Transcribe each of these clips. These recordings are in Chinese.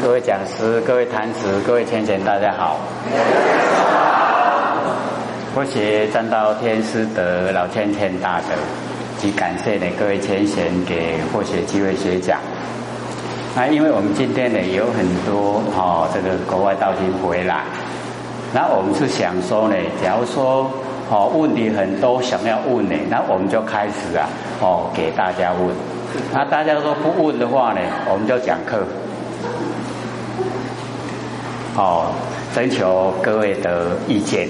各位讲师、各位坛子、各位千贤，大家好。我写占到天师德老千千大德，及感谢呢各位千贤给获学机会学讲。那因为我们今天呢有很多哦这个国外道经回来，那我们是想说呢，假如说哦问题很多想要问呢，那我们就开始啊哦给大家问。那大家说不问的话呢，我们就讲课。哦，征求各位的意见，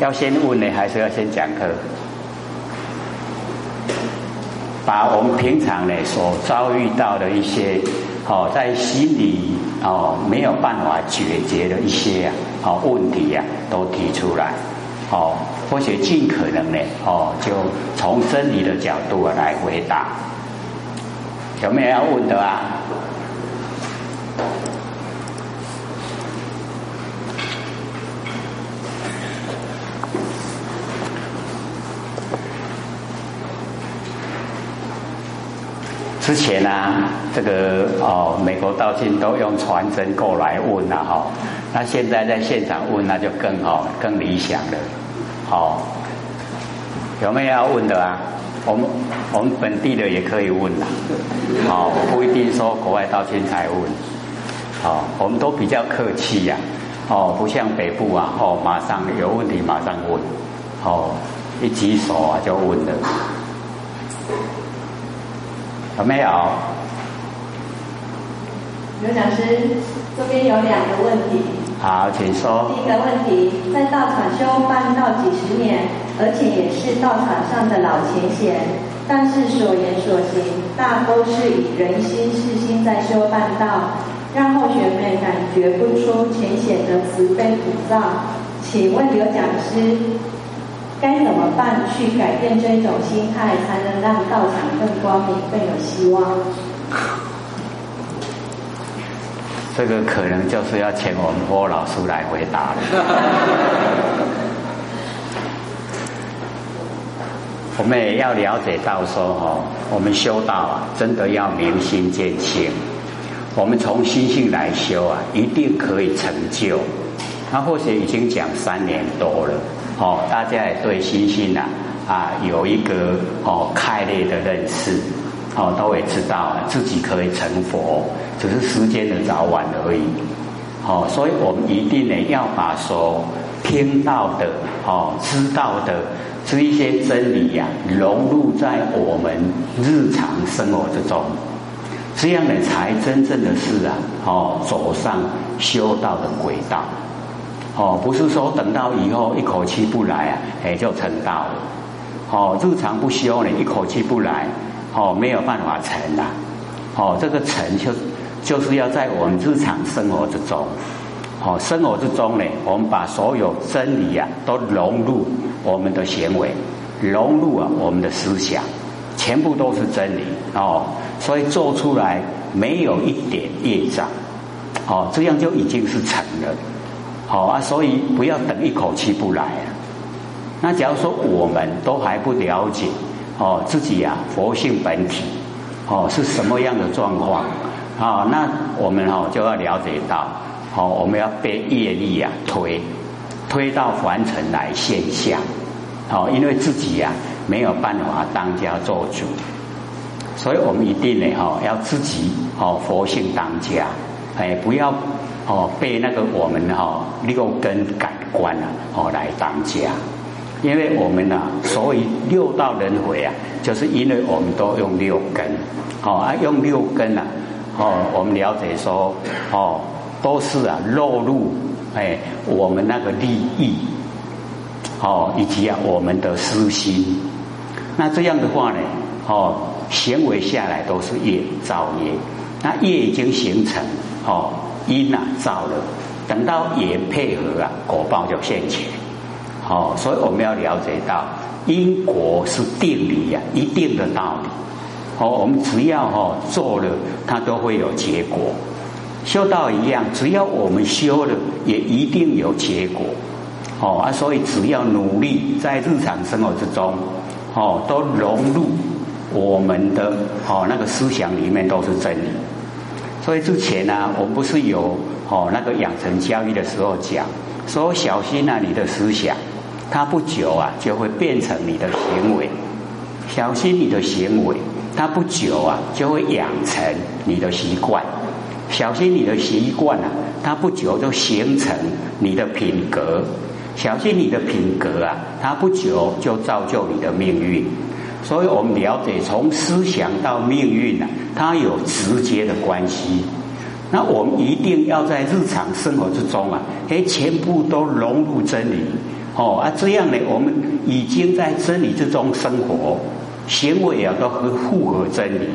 要先问呢，还是要先讲课？把我们平常呢所遭遇到的一些，哦，在心里哦没有办法解决的一些啊，哦问题呀，都提出来，哦，或许尽可能呢，哦，就从真理的角度来回答。有没有要问的啊？之前呢，这个哦，美国道信都用传真过来问了哈，那现在在现场问那就更好，更理想了，好，有没有要问的啊？我们我们本地的也可以问啦，好，不一定说国外道信才问，好，我们都比较客气呀，哦，不像北部啊，哦，马上有问题马上问，哦，一举手啊就问了。有没有？刘讲师，这边有两个问题。好，请说。第一个问题，在道场修办道几十年，而且也是道场上的老前贤，但是所言所行大都是以人心事心在修办道，让后学们感觉不出浅显的慈悲普照。请问刘讲师？该怎么办去改变这种心态，才能让道场更光明、更有希望？这个可能就是要请我们郭老师来回答了。我们也要了解到说，哦，我们修道啊，真的要明心见性。我们从心性来修啊，一定可以成就。他或许已经讲三年多了。哦，大家也对星星呐啊有一个哦开裂的认识，哦都会知道自己可以成佛，只是时间的早晚而已。哦，所以我们一定呢要把所听到的、哦知道的这一些真理呀融入在我们日常生活之中，这样呢才真正的是啊哦走上修道的轨道。哦，不是说等到以后一口气不来啊，哎就成道了。哦，日常不修呢，一口气不来，哦没有办法成啊。哦，这个成就就是要在我们日常生活之中，哦生活之中呢，我们把所有真理啊都融入我们的行为，融入啊我们的思想，全部都是真理哦。所以做出来没有一点业障，哦这样就已经是成了。好啊，所以不要等一口气不来啊。那假如说我们都还不了解哦，自己呀佛性本体哦是什么样的状况啊？那我们哦就要了解到哦，我们要被业力呀推推到凡尘来现象哦，因为自己呀没有办法当家做主，所以我们一定呢哈要自己哦佛性当家，哎不要。哦，被那个我们哈六根感官啊，哦来当家，因为我们呐，所以六道轮回啊，就是因为我们都用六根，哦啊用六根啊，哦我们了解说，哦都是啊落入哎我们那个利益，哦以及啊我们的私心，那这样的话呢，哦行为下来都是业造业，那业已经形成，哦。因啊造了，等到也配合啊，果报就现前。好，所以我们要了解到因果是定理呀，一定的道理。好，我们只要哈做了，它都会有结果。修道一样，只要我们修了，也一定有结果。哦啊，所以只要努力在日常生活之中，哦，都融入我们的哦那个思想里面都是真理。所以之前呢，我们不是有哦那个养成教育的时候讲，说小心啊，你的思想，它不久啊就会变成你的行为，小心你的行为，它不久啊就会养成你的习惯，小心你的习惯啊，它不久就形成你的品格，小心你的品格啊，它不久就造就你的命运。所以我们了解，从思想到命运呢，它有直接的关系。那我们一定要在日常生活之中啊，哎，全部都融入真理哦啊，这样呢，我们已经在真理之中生活，行为啊都和符合真理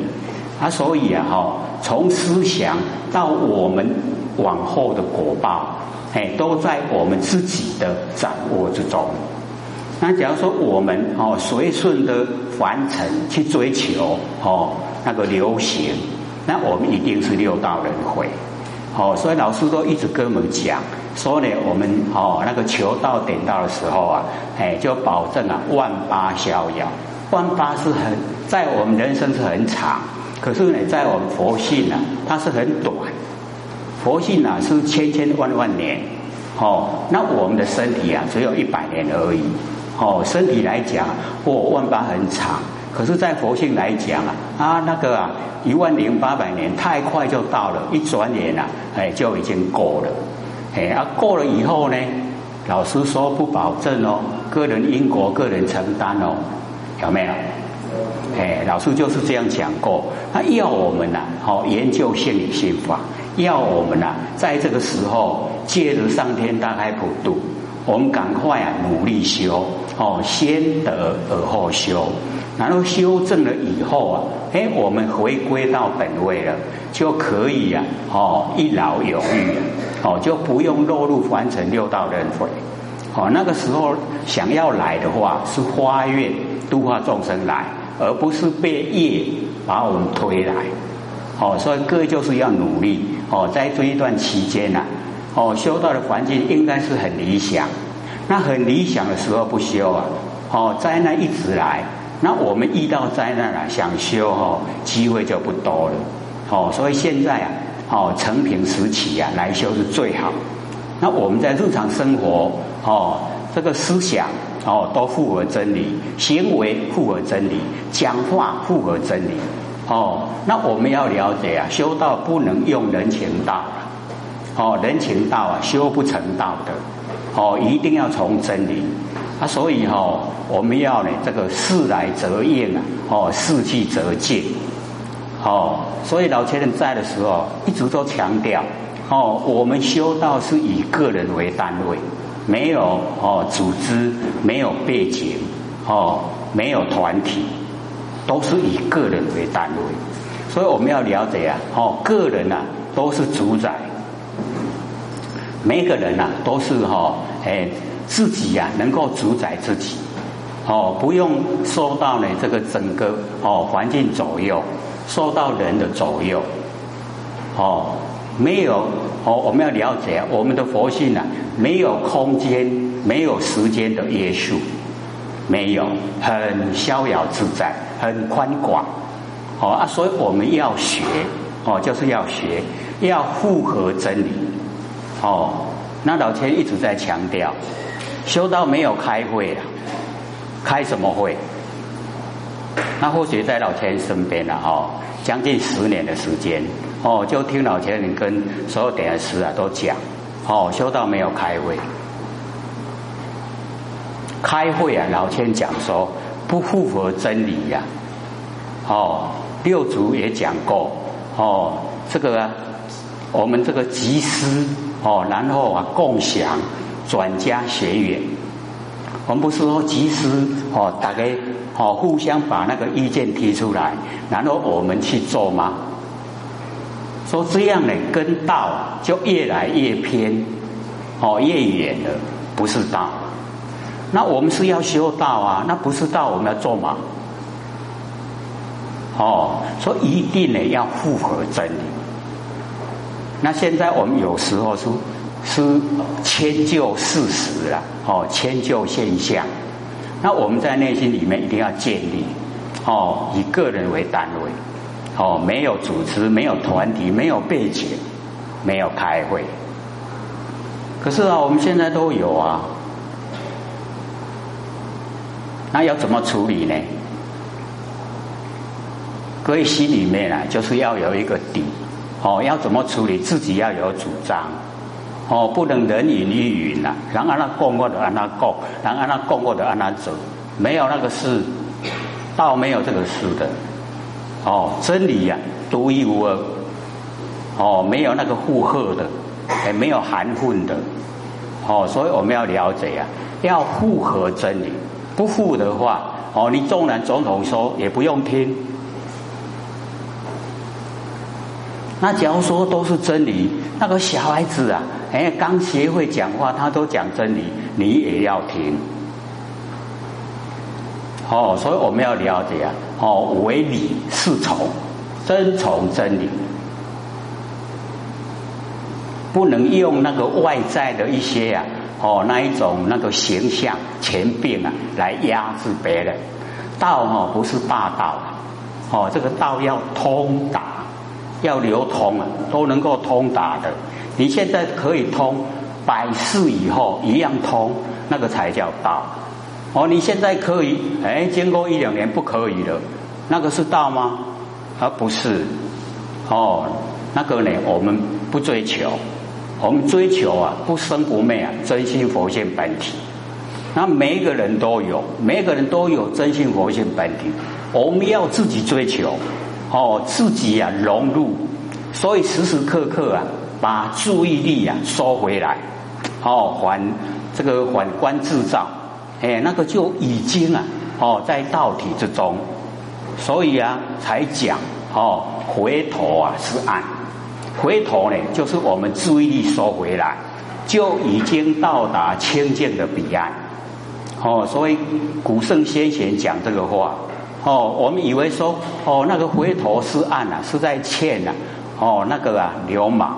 啊。所以啊，哈，从思想到我们往后的果报，哎，都在我们自己的掌握之中。那假如说我们哦随顺的凡尘去追求哦那个流行，那我们一定是六道轮回。哦，所以老师都一直跟我们讲说呢，我们哦那个求道点到的时候啊，哎就保证啊万八逍遥。万八是很在我们人生是很长，可是呢在我们佛性啊它是很短。佛性啊是千千万万年，哦那我们的身体啊只有一百年而已。哦，身体来讲，或万八很长，可是，在佛性来讲啊，啊那个啊，一万零八百年太快就到了，一转眼啊，哎就已经过了，哎啊过了以后呢，老师说不保证哦，个人因果个人承担哦，有没有？哎，老师就是这样讲过，他要我们呐，好研究心理心法，要我们呐，在这个时候借着上天大开普度。我们赶快啊，努力修哦，先得而后修，然后修正了以后啊，哎，我们回归到本位了，就可以啊，哦，一劳永逸，哦，就不用落入凡尘六道轮回，哦，那个时候想要来的话，是花愿度化众生来，而不是被业把我们推来，哦，所以各位就是要努力哦，在这一段期间呐。哦，修道的环境应该是很理想。那很理想的时候不修啊，哦，灾难一直来。那我们遇到灾难了，想修哦，机会就不多了。哦，所以现在啊，哦，成平时期啊，来修是最好。那我们在日常生活哦，这个思想哦，都符合真理，行为符合真理，讲话符合真理。哦，那我们要了解啊，修道不能用人情道啊。哦，人情道啊，修不成道的。哦，一定要从真理啊，所以哈，我们要呢，这个事来则应啊，哦，事去则进。哦，所以老前人在的时候，一直都强调，哦，我们修道是以个人为单位，没有哦组织，没有背景，哦，没有团体，都是以个人为单位。所以我们要了解啊，哦，个人呐都是主宰。每个人呐，都是哈，哎，自己呀，能够主宰自己，哦，不用受到呢这个整个哦环境左右，受到人的左右，哦，没有哦，我们要了解我们的佛性啊，没有空间，没有时间的约束，没有，很逍遥自在，很宽广，哦啊，所以我们要学，哦，就是要学，要符合真理。哦，那老千一直在强调，修道没有开会啊，开什么会？那或许在老千身边了哈，将近十年的时间，哦，就听老千人跟所有点师啊都讲，哦，修道没有开会，开会啊，老千讲说不符合真理呀，哦，六祖也讲过，哦，这个我们这个集思。哦，然后啊，共享、转加学员，我们不是说集思哦，大家哦互相把那个意见提出来，然后我们去做吗？说这样呢，跟道就越来越偏，哦，越远了，不是道。那我们是要修道啊，那不是道，我们要做吗？哦，说一定呢要符合真理。那现在我们有时候是是迁就事实了，哦，迁就现象。那我们在内心里面一定要建立，哦，以个人为单位，哦，没有组织，没有团体，没有背景，没有开会。可是啊，我们现在都有啊，那要怎么处理呢？各位心里面啊，就是要有一个底，哦，要怎么处理，自己要有主张，哦，不能人云亦云呐，然后那供过的按他供，然后那供过的按他走，没有那个事，倒没有这个事的，哦，真理呀，独一无二，哦，没有那个附和的，也没有含混的，哦，所以我们要了解呀，要符合真理，不符的话，哦，你纵然总统说也不用听。那假如说都是真理，那个小孩子啊，哎，刚学会讲话，他都讲真理，你也要听。哦，所以我们要了解啊，哦，唯理是从，遵从真理，不能用那个外在的一些啊，哦，那一种那个形象、权柄啊，来压制别人。道哦，不是霸道，哦，这个道要通达。要流通啊，都能够通达的。你现在可以通，百世以后一样通，那个才叫道。哦，你现在可以，哎，经过一两年不可以了，那个是道吗？而不是。哦，那个呢，我们不追求，我们追求啊，不生不灭啊，真心佛性本体。那每一个人都有，每一个人都有真心佛性本体，我们要自己追求。哦，自己啊融入，所以时时刻刻啊把注意力啊收回来，哦，还这个反观自照，哎，那个就已经啊哦在道体之中，所以啊才讲哦回头啊是岸，回头呢就是我们注意力收回来，就已经到达清净的彼岸，哦，所以古圣先贤讲这个话。哦，我们以为说，哦，那个回头是岸啊，是在欠呐，哦，那个啊，流氓，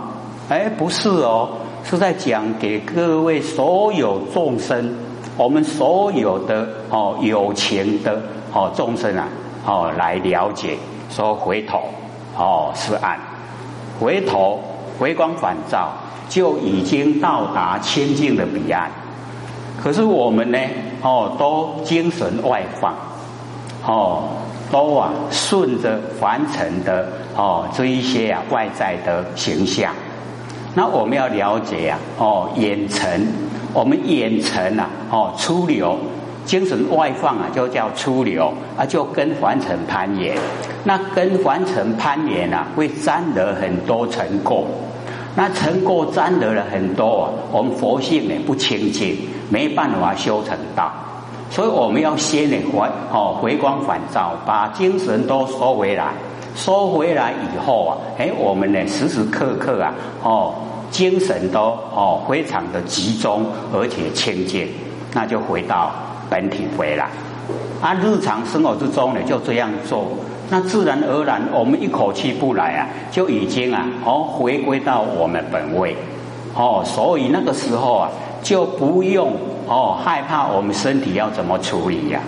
哎，不是哦，是在讲给各位所有众生，我们所有的哦有情的哦众生啊，哦来了解，说回头哦是岸，回头回光返照，就已经到达清净的彼岸。可是我们呢，哦，都精神外放。哦，都啊顺着凡尘的哦这一些啊外在的形象，那我们要了解啊哦眼尘，我们眼尘啊哦出流，精神外放啊就叫出流啊就跟凡尘攀岩，那跟凡尘攀岩啊会沾得很多尘垢，那尘垢沾得了很多啊，我们佛性呢不清净，没办法修成道。所以我们要先呢回哦回光返照，把精神都收回来，收回来以后啊，哎，我们呢时时刻刻啊哦精神都哦非常的集中，而且清净，那就回到本体回来。啊，日常生活之中呢就这样做，那自然而然我们一口气不来啊，就已经啊哦回归到我们本位哦，所以那个时候啊就不用。哦，害怕我们身体要怎么处理呀？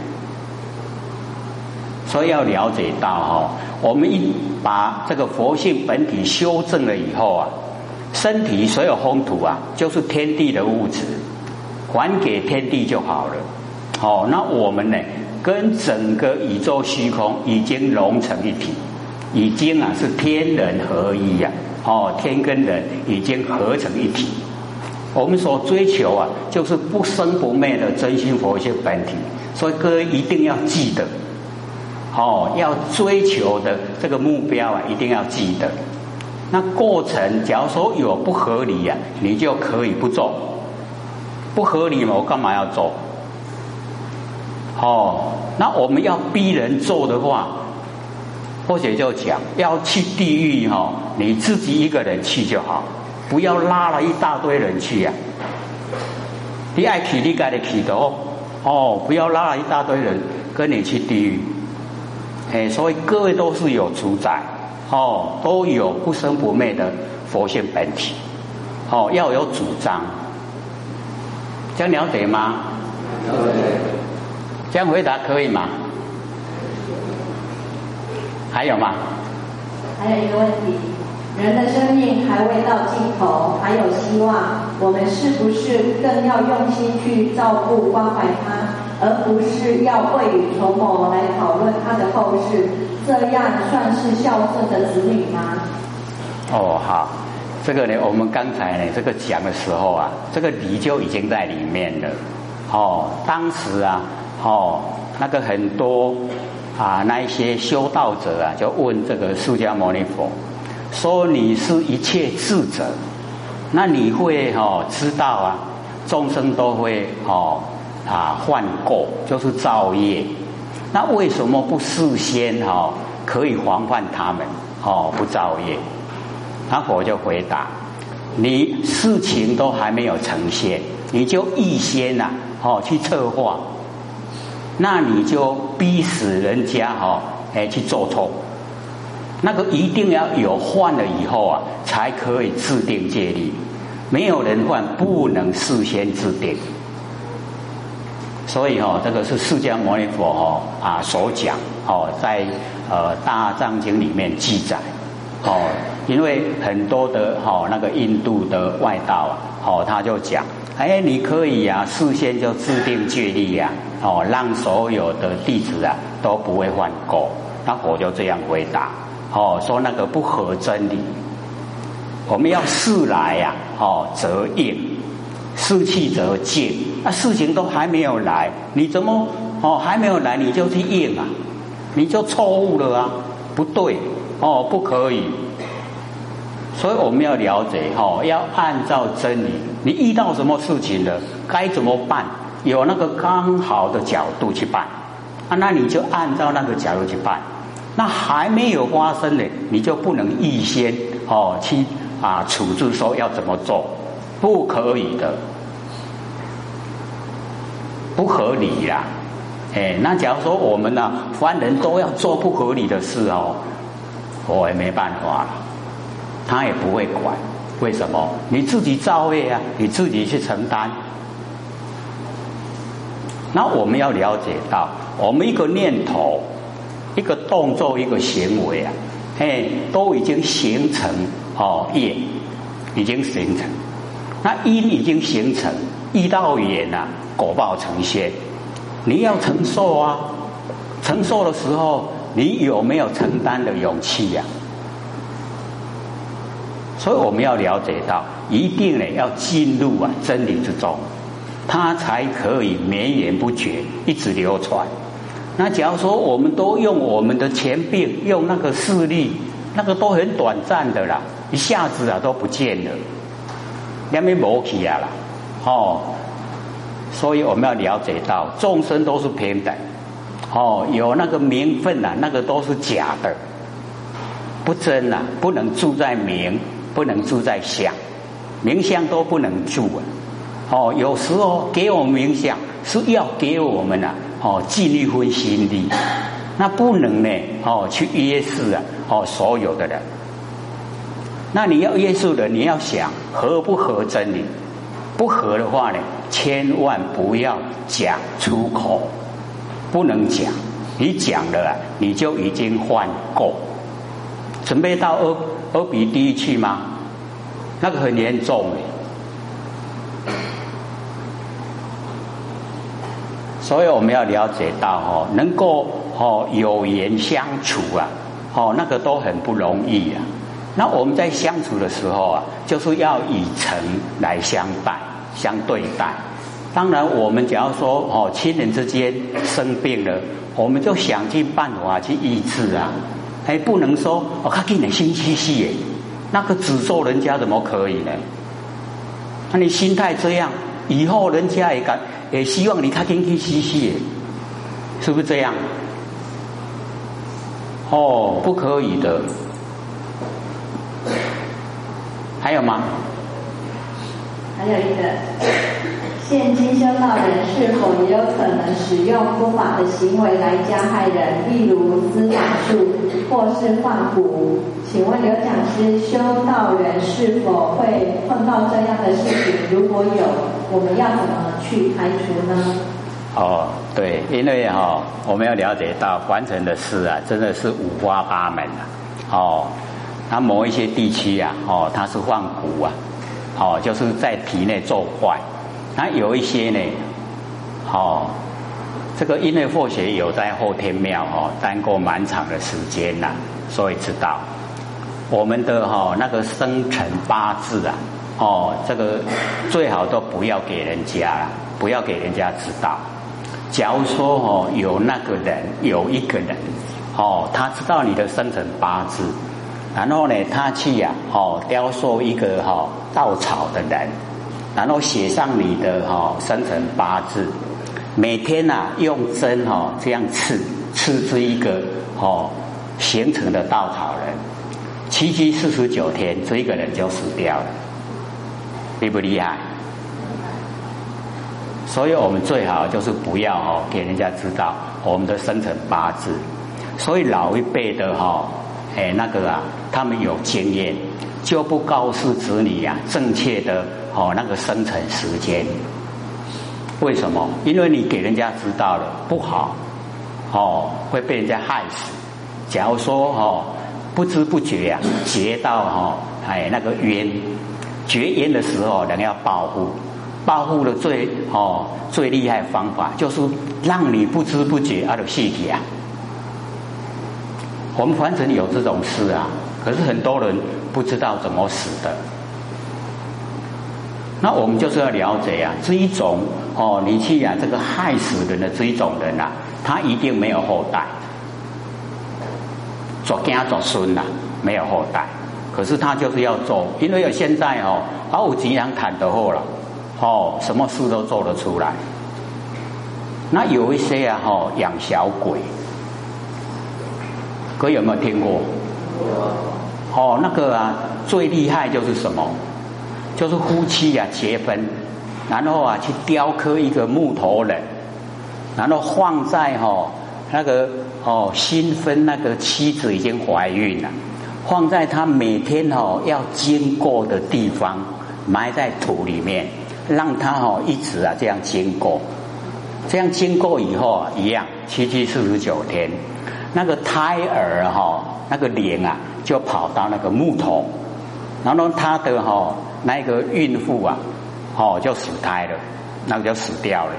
所以要了解到哈，我们一把这个佛性本体修正了以后啊，身体所有风土啊，就是天地的物质，还给天地就好了。哦，那我们呢，跟整个宇宙虚空已经融成一体，已经啊是天人合一呀。哦，天跟人已经合成一体。我们所追求啊，就是不生不灭的真心佛性本体，所以各位一定要记得，哦，要追求的这个目标啊，一定要记得。那过程，假如说有不合理呀，你就可以不做。不合理嘛，我干嘛要做？哦，那我们要逼人做的话，或者就讲要去地狱哈，你自己一个人去就好。不要拉了一大堆人去呀！你爱去你该的去的哦，哦，不要拉了一大堆人跟你去地狱。哎，所以各位都是有主宰，哦，都有不生不灭的佛性本体，哦，要有主张。这样了解吗？这样回答可以吗？还有吗？还有一个问题，人的生命还未到尽头，还有希望，我们是不是更要用心去照顾关怀他，而不是要未雨绸缪来讨论他的后事？这样算是孝顺的子女吗？哦，好，这个呢，我们刚才呢，这个讲的时候啊，这个理就已经在里面了。哦，当时啊，哦，那个很多啊，那一些修道者啊，就问这个释迦牟尼佛，说你是一切智者，那你会哦知道啊，众生都会哦啊犯过，就是造业，那为什么不事先哈可以防范他们哦不造业？那佛就回答，你事情都还没有呈现，你就预先呐。哦，去策划，那你就逼死人家哈，哎去做错，那个一定要有犯了以后啊，才可以制定戒律，没有人犯，不能事先制定。所以哈，这个是释迦牟尼佛哈啊所讲哦，在呃大藏经里面记载哦，因为很多的哦那个印度的外道啊，哦他就讲。哎，你可以呀，事先就制定戒律呀，哦，让所有的弟子啊都不会犯过。那我就这样回答，哦，说那个不合真理。我们要事来呀，哦，则应；事去则进。那事情都还没有来，你怎么哦还没有来你就去应啊？你就错误了啊，不对，哦，不可以。所以我们要了解哈，要按照真理。你遇到什么事情了，该怎么办？有那个刚好的角度去办啊，那你就按照那个角度去办。那还没有发生呢，你就不能预先哦去啊处置说要怎么做，不可以的，不合理呀。哎，那假如说我们呢，凡人都要做不合理的事哦，我也没办法了。他也不会管，为什么？你自己造业啊，你自己去承担。那我们要了解到，我们一个念头、一个动作、一个行为啊，嘿，都已经形成哦业，已经形成。那因已经形成，一到缘啊，果报成仙。你要承受啊，承受的时候，你有没有承担的勇气呀？所以我们要了解到，一定呢要进入啊真理之中，它才可以绵延不绝，一直流传。那假如说我们都用我们的前病，用那个势力，那个都很短暂的啦，一下子啊都不见了，两边磨起啊啦，哦。所以我们要了解到，众生都是平等，哦，有那个名分啊，那个都是假的，不真啊，不能住在名。不能住在相，名相都不能住啊！哦，有时候给我们名相是要给我们啊，哦尽一份心力，那不能呢哦去约束啊哦所有的人。那你要约束的，你要想合不合真理？不合的话呢，千万不要讲出口，不能讲。你讲了，你就已经犯过。准备到欧欧比地去吗？那个很严重所以我们要了解到哦，能够哦有缘相处啊，哦那个都很不容易啊。那我们在相处的时候啊，就是要以诚来相待、相对待。当然，我们假如说哦亲人之间生病了，我们就想尽办法去医治啊。还不能说哦，他给你心虚虚耶，那个诅咒人家怎么可以呢？那你心态这样，以后人家也敢也希望你他天天嘻嘻，是不是这样？哦，不可以的。还有吗？还有一个，现今修道人是否也有可能使用不法的行为来加害人，例如施法术或是放蛊？请问刘讲师，修道人是否会碰到这样的事情？如果有，我们要怎么去排除呢？哦，对，因为哈，我们要了解到完成的事啊，真的是五花八门啊。哦，它某一些地区啊，哦，它是放蛊啊，哦，就是在体内作坏。那有一些呢，哦，这个因为或许有在后天庙哦待过蛮长的时间呐，所以知道我们的哈那个生辰八字啊，哦，这个最好都不要给人家，不要给人家知道。假如说哦有那个人有一个人哦，他知道你的生辰八字，然后呢他去呀哦雕塑一个哈稻草的人，然后写上你的哈生辰八字，每天呐用针哈这样刺刺出一个哦形成的稻草人，七七四十九天这一个人就死掉了，厉不厉害？所以我们最好就是不要哦给人家知道我们的生辰八字。所以老一辈的哈，哎那个啊，他们有经验，就不告诉子女呀正确的哦那个生辰时间。为什么？因为你给人家知道了不好，哦会被人家害死。假如说哦不知不觉呀结到哈哎那个冤，绝缘的时候人要保护。保护的最哦最厉害方法，就是让你不知不觉啊的细体啊。我们凡尘有这种事啊，可是很多人不知道怎么死的。那我们就是要了解啊，这一种哦，你去啊这个害死人的这一种人啊，他一定没有后代，做家做孙呐，没有后代。可是他就是要做，因为现在哦，好有钱人谈得好了。哦，什么事都做得出来。那有一些啊，哈，养小鬼，哥有没有听过？哦，那个啊，最厉害就是什么？就是夫妻啊结婚，然后啊去雕刻一个木头人，然后放在哈那个哦新婚那个妻子已经怀孕了，放在他每天哦要经过的地方，埋在土里面。让他哈一直啊这样经过，这样经过以后啊一样七七四十九天，那个胎儿哈那个灵啊就跑到那个木头，然后他的哈那个孕妇啊哦就死胎了，那个就死掉了，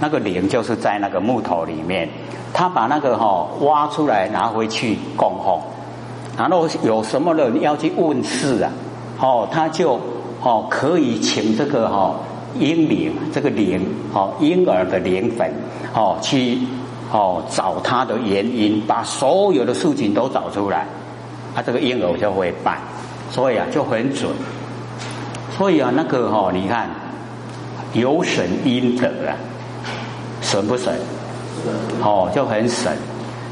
那个灵就是在那个木头里面，他把那个哈挖出来拿回去供奉，然后有什么人要去问事啊，哦他就。哦，可以请这个哈婴灵，这个灵哦婴儿的灵粉哦去哦找他的原因，把所有的事情都找出来，他这个婴儿就会办，所以啊就很准。所以啊那个哈你看有神阴德啊，神不神？哦就很神。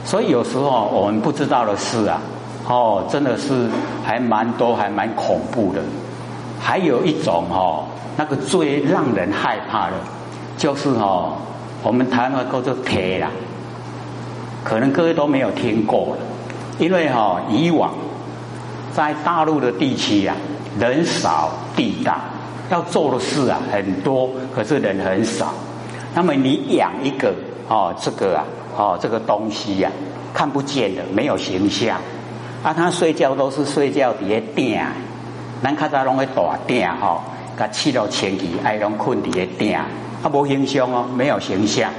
所以有时候我们不知道的事啊，哦真的是还蛮多，还蛮恐怖的。还有一种哈，那个最让人害怕的，就是哈，我们台湾叫做铁啦，可能各位都没有听过了，因为哈以往在大陆的地区呀，人少地大，要做的事啊很多，可是人很少。那么你养一个哦这个啊哦这个东西呀，看不见的，没有形象，啊他睡觉都是睡觉底下垫。咱较早拢会大鼎吼，甲砌到前期，爱拢困伫个垫，啊无形象哦，没有形象。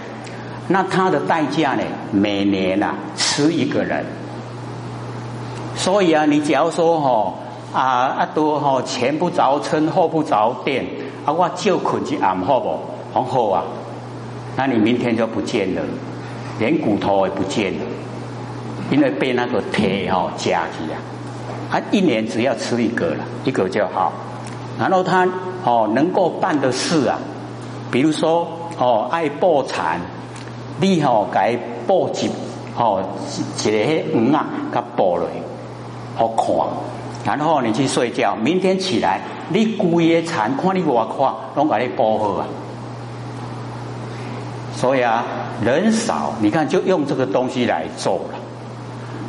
那它的代价呢？每年啊吃一个人。所以啊，你只要说吼啊啊多吼前不着村后不着店，啊我就困一暗好不？很好啊，那你明天就不见了，连骨头也不见了，因为被那个铁吼夹起啊。他一年只要吃一个了，一个就好。然后他哦能够办的事啊，比如说哦爱破产，你哦该报一哦一个迄鱼啊，甲报落，好看。然后你去睡觉，明天起来你规个残看你我看，拢把你报好啊。所以啊，人少，你看就用这个东西来做了。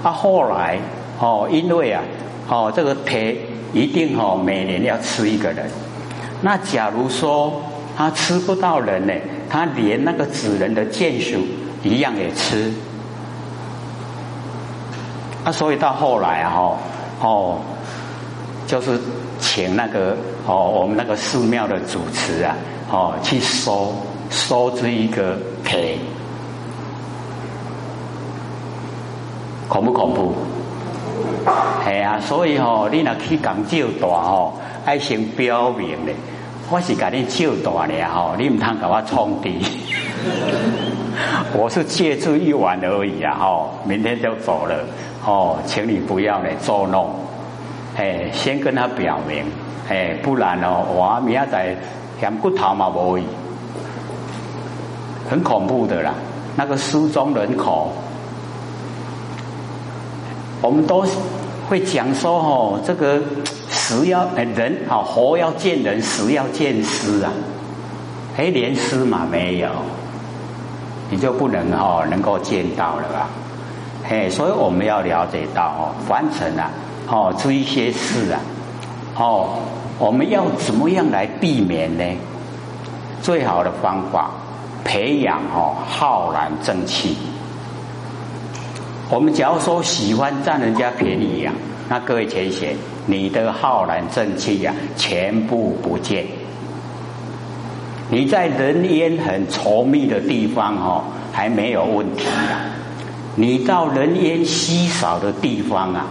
啊，后来哦，因为啊。哦，这个铁一定哦，每年要吃一个人。那假如说他吃不到人呢，他连那个纸人的眷属一样也吃。啊，所以到后来啊，哈，哦，就是请那个哦，我们那个寺庙的主持啊，哦，去收收这一个陪，恐不恐怖？系啊，所以吼，你若去讲照大吼，爱先表明咧，我是甲你照大咧吼，你唔通甲我冲低。我是借住一晚而已啊，吼，明天就走了，哦，请你不要来捉弄，哎，先跟他表明，哎，不然哦，我明仔嫌骨头嘛无，很恐怖的啦，那个失踪人口，我们都会讲说哦，这个死要哎人啊活要见人，死要见尸啊，哎，连尸嘛没有。你就不能哦，能够见到了吧？嘿，所以我们要了解到哦，凡尘啊，哦，这一些事啊，哦，我们要怎么样来避免呢？最好的方法，培养哦，浩然正气。我们假如说喜欢占人家便宜呀，那各位前贤，你的浩然正气呀，全部不见。你在人烟很稠密的地方哦，还没有问题啊。你到人烟稀少的地方啊，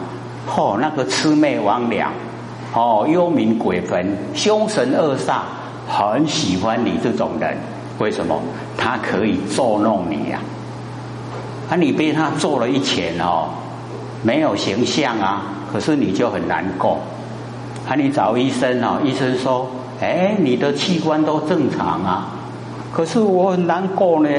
哦，那个魑魅魍魉，哦，幽冥鬼魂、凶神恶煞，很喜欢你这种人。为什么？他可以捉弄你呀。啊你被他做了一拳哦，没有形象啊，可是你就很难过。啊，你找医生哦，医生说。哎，你的器官都正常啊，可是我很难过呢，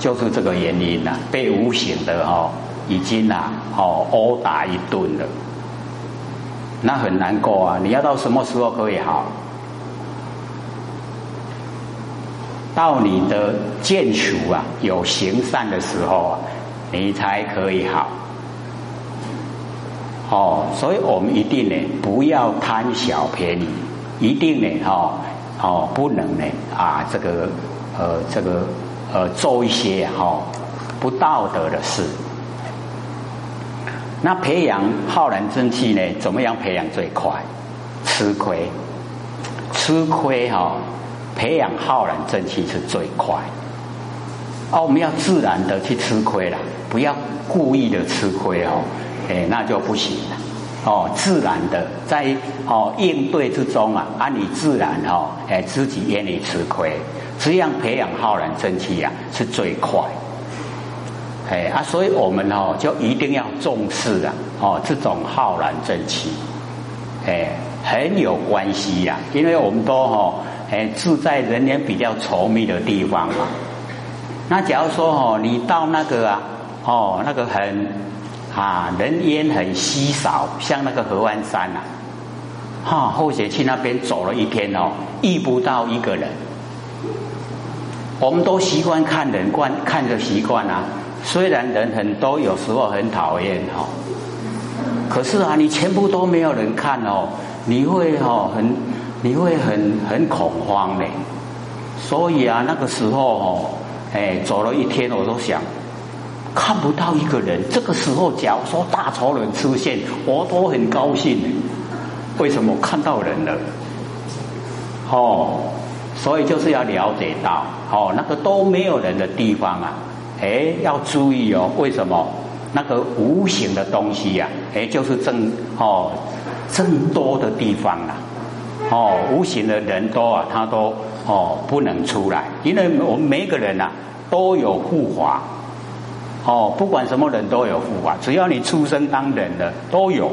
就是这个原因呐，被无形的哦，已经呐哦殴打一顿了，那很难过啊！你要到什么时候可以好？到你的见属啊有行善的时候啊，你才可以好。哦，所以我们一定呢，不要贪小便宜，一定呢，哈，哦，不能呢，啊，这个，呃，这个，呃，做一些哈不道德的事。那培养浩然正气呢，怎么样培养最快？吃亏，吃亏哈，培养浩然正气是最快。哦，我们要自然的去吃亏了，不要故意的吃亏哦。哎，那就不行了。哦，自然的在哦应对之中啊，啊，你自然哦，哎，自己愿意吃亏，这样培养浩然正气呀，是最快。哎啊，所以我们哦，就一定要重视啊，哦，这种浩然正气，哎，很有关系呀。因为我们都哈，哎，住在人员比较稠密的地方嘛。那假如说哦，你到那个啊，哦，那个很。啊，人烟很稀少，像那个河湾山呐，哈，后学去那边走了一天哦，遇不到一个人。我们都习惯看人惯看着习惯啊，虽然人很多，有时候很讨厌哦，可是啊，你全部都没有人看哦，你会哦很，你会很很恐慌的。所以啊，那个时候哦，哎，走了一天，我都想。看不到一个人，这个时候假如说大仇人出现，我都很高兴。为什么看到人了？哦，所以就是要了解到，哦，那个都没有人的地方啊，哎，要注意哦。为什么？那个无形的东西呀，哎，就是正哦正多的地方啊，哦，无形的人多啊，他都哦不能出来，因为我们每个人呐都有护法。哦，不管什么人都有护法，只要你出生当人的都有。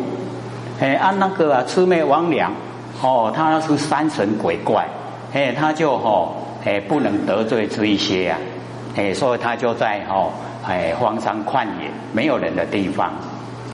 哎，按那个啊，魑魅魍魉，哦，他是山神鬼怪，哎，他就哦，哎，不能得罪这一些啊，哎，所以他就在哦，哎，荒山旷野没有人的地方，